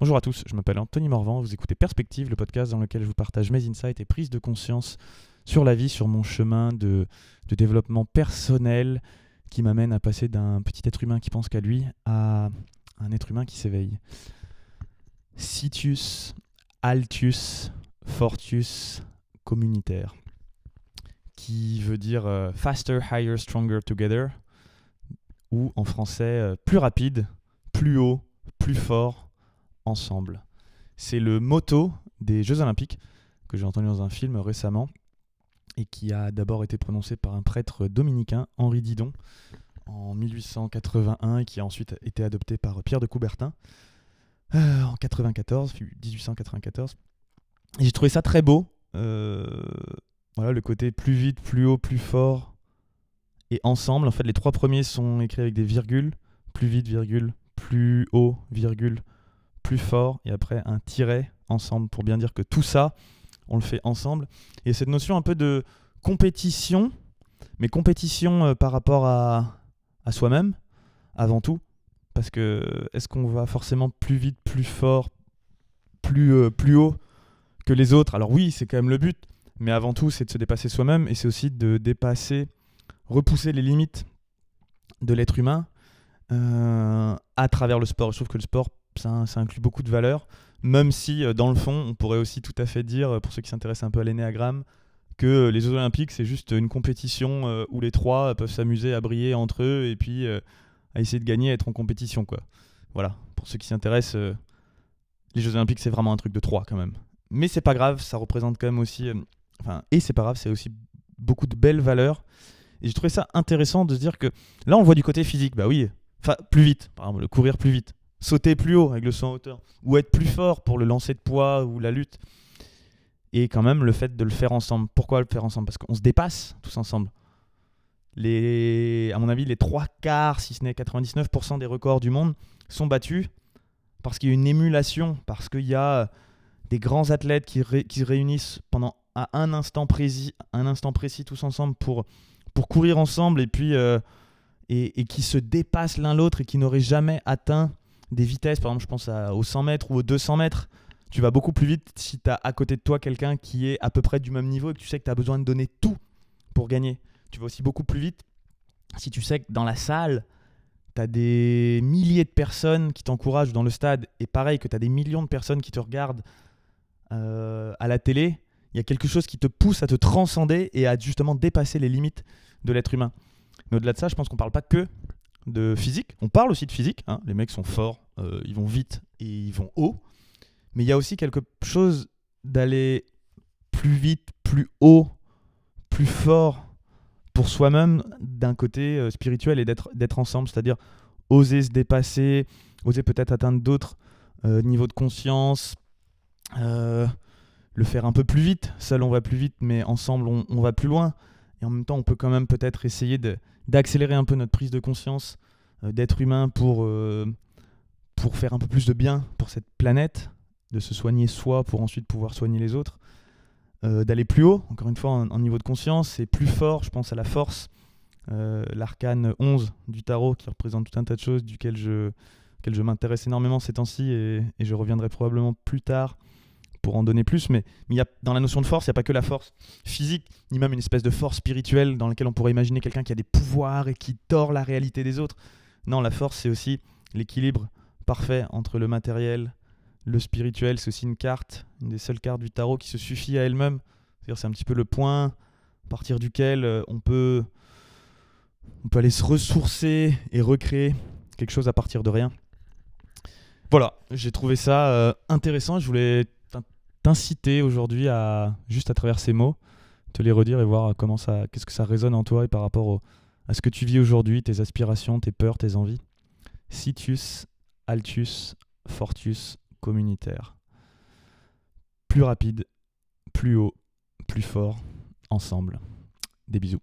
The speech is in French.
Bonjour à tous, je m'appelle Anthony Morvan, vous écoutez Perspective, le podcast dans lequel je vous partage mes insights et prises de conscience sur la vie, sur mon chemin de, développement personnel qui m'amène à passer d'un petit être humain qui pense qu'à lui à un être humain qui s'éveille. Situs, Altus, Fortus, communitaire, qui veut dire euh, Faster, Higher, Stronger Together, ou en français euh, plus rapide, plus haut, plus fort, ensemble. C'est le motto des Jeux Olympiques que j'ai entendu dans un film récemment et qui a d'abord été prononcé par un prêtre dominicain, Henri Didon, en 1881 et qui a ensuite été adopté par Pierre de Coubertin euh, en 94, 1894. Et j'ai trouvé ça très beau. Euh, voilà, le côté plus vite, plus haut, plus fort et ensemble. En fait, les trois premiers sont écrits avec des virgules. Plus vite, virgule, plus haut, virgule, plus fort, et après un tiret ensemble pour bien dire que tout ça, on le fait ensemble. Et cette notion un peu de compétition, mais compétition euh, par rapport à, soi-même, avant tout. Parce que est-ce qu'on va forcément plus vite, plus fort, plus, euh, plus haut que les autres? Alors oui, c'est quand même le but, mais avant tout, c'est de se dépasser soi-même et c'est aussi de dépasser, repousser les limites de l'être humain euh, à travers le sport. Je trouve que le sport ça, inclut beaucoup de valeurs, même si euh, dans le fond, on pourrait aussi tout à fait dire, euh, pour ceux qui s'intéressent un peu à l'énéagramme, que euh, les Jeux Olympiques, c'est juste une compétition où les trois peuvent s'amuser à briller entre eux et puis à essayer de gagner, à être en compétition. Quoi. Voilà, pour ceux qui s'intéressent, les Jeux Olympiques, c'est vraiment un truc de trois quand même. Mais c'est pas grave, ça représente quand même aussi. enfin, et c'est pas grave, c'est aussi beaucoup de belles valeurs. Et j'ai trouvé ça intéressant de se dire que là, on voit du côté physique, bah oui, enfin, plus vite, par exemple, le courir plus vite sauter plus haut avec le saut en hauteur, ou être plus fort pour le lancer de poids ou la lutte. Et quand même le fait de le faire ensemble. Pourquoi le faire ensemble? Parce qu'on se dépasse tous ensemble. Les, à mon avis, les trois quarts, si ce n'est 99% des records du monde sont battus parce qu'il y a une émulation, parce qu'il y a des grands athlètes qui, qui se réunissent pendant à un instant précis, un instant précis tous ensemble pour, pour courir ensemble et puis euh, et, et, qui se dépassent l'un l'autre et qui n'auraient jamais atteint des vitesses, par exemple, je pense aux 100 mètres ou aux 200 mètres, tu vas beaucoup plus vite si tu as à côté de toi quelqu'un qui est à peu près du même niveau et que tu sais que tu as besoin de donner tout pour gagner. Tu vas aussi beaucoup plus vite si tu sais que dans la salle, tu as des milliers de personnes qui t'encouragent dans le stade et pareil que tu as des millions de personnes qui te regardent euh, à la télé, il y a quelque chose qui te pousse à te transcender et à justement dépasser les limites de l'être humain. Mais au-delà de ça, je pense qu'on ne parle pas que de physique. On parle aussi de physique. Hein. Les mecs sont forts, euh, ils vont vite et ils vont haut. Mais il y a aussi quelque chose d'aller plus vite, plus haut, plus fort pour soi-même d'un côté euh, spirituel et d'être ensemble. C'est-à-dire oser se dépasser, oser peut-être atteindre d'autres euh, niveaux de conscience. le faire un peu plus vite. Seul on va plus vite, mais ensemble on, on va plus loin. Et en même temps, on peut quand même peut-être essayer d'accélérer un peu notre prise de conscience euh, d'être humain pour, euh, pour faire un peu plus de bien pour cette planète, de se soigner soi pour ensuite pouvoir soigner les autres, euh, d'aller plus haut, encore une fois, en, niveau de conscience, et plus fort, je pense à la force, l'arcane 11 du tarot qui représente tout un tas de choses duquel je, m'intéresse énormément ces temps-ci et, je reviendrai probablement plus tard pour en donner plus, mais, mais y a, dans la notion de force, il n'y a pas que la force physique, ni même une espèce de force spirituelle dans laquelle on pourrait imaginer quelqu'un qui a des pouvoirs et qui tord la réalité des autres. Non, la force, c'est aussi l'équilibre parfait entre le matériel, le spirituel. C'est aussi une carte, une des seules cartes du tarot qui se suffit à elle-même. C'est-à-dire c'est un petit peu le point à partir duquel euh, on peut, on peut aller se ressourcer et recréer quelque chose à partir de rien. Voilà, j'ai trouvé ça euh, intéressant. Je voulais t'inciter aujourd'hui à, juste à travers ces mots, te les redire et voir comment ça, qu'est-ce que ça résonne en toi et par rapport à ce que tu vis aujourd'hui, tes aspirations, tes peurs, tes envies. Situs, altus, fortus, communitaire. Plus rapide, plus haut, plus fort, ensemble. Des bisous.